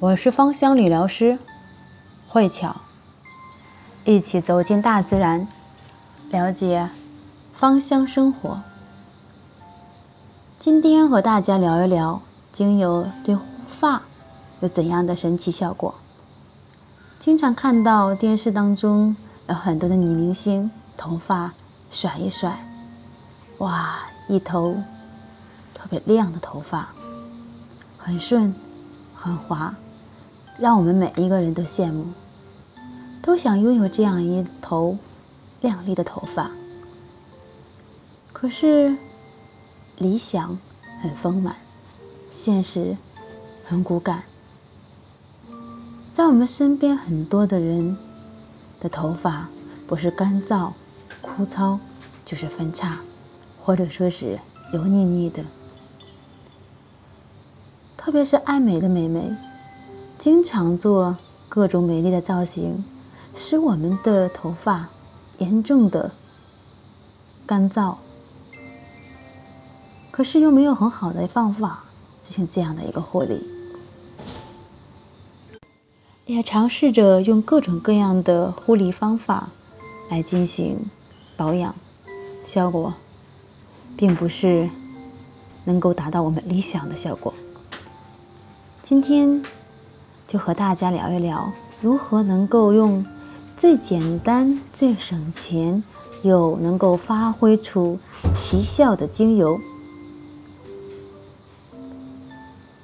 我是芳香理疗师慧巧，一起走进大自然，了解芳香生活。今天和大家聊一聊精油对护发有怎样的神奇效果。经常看到电视当中有很多的女明星头发甩一甩，哇，一头特别亮的头发，很顺，很滑。让我们每一个人都羡慕，都想拥有这样一头亮丽的头发。可是理想很丰满，现实很骨感。在我们身边很多的人的头发，不是干燥枯燥，就是分叉，或者说是油腻腻的。特别是爱美的美眉。经常做各种美丽的造型，使我们的头发严重的干燥，可是又没有很好的方法进行这样的一个护理，也尝试着用各种各样的护理方法来进行保养，效果并不是能够达到我们理想的效果。今天。就和大家聊一聊，如何能够用最简单、最省钱又能够发挥出奇效的精油。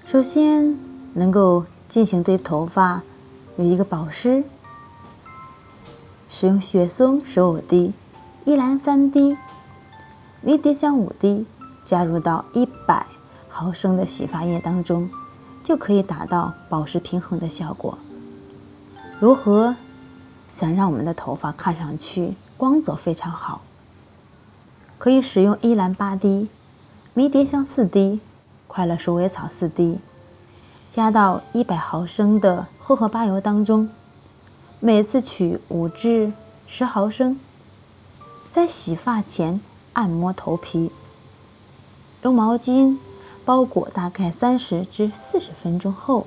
首先，能够进行对头发有一个保湿，使用雪松十五滴、依兰三滴、迷迭香五滴，加入到一百毫升的洗发液当中。就可以达到保湿平衡的效果。如何想让我们的头发看上去光泽非常好？可以使用依兰八滴、迷迭香四滴、快乐鼠尾草四滴，加到一百毫升的荷荷巴油当中，每次取五至十毫升，在洗发前按摩头皮，用毛巾。包裹大概三十至四十分钟后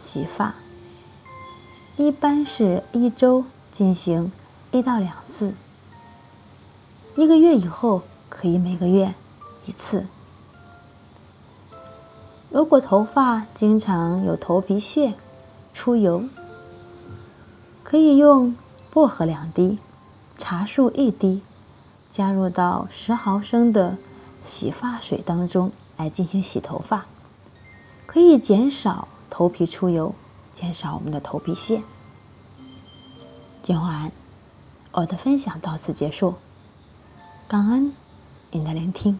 洗发，一般是一周进行一到两次，一个月以后可以每个月一次。如果头发经常有头皮屑、出油，可以用薄荷两滴、茶树一滴，加入到十毫升的洗发水当中。来进行洗头发，可以减少头皮出油，减少我们的头皮屑。今晚我的分享到此结束，感恩您的聆听。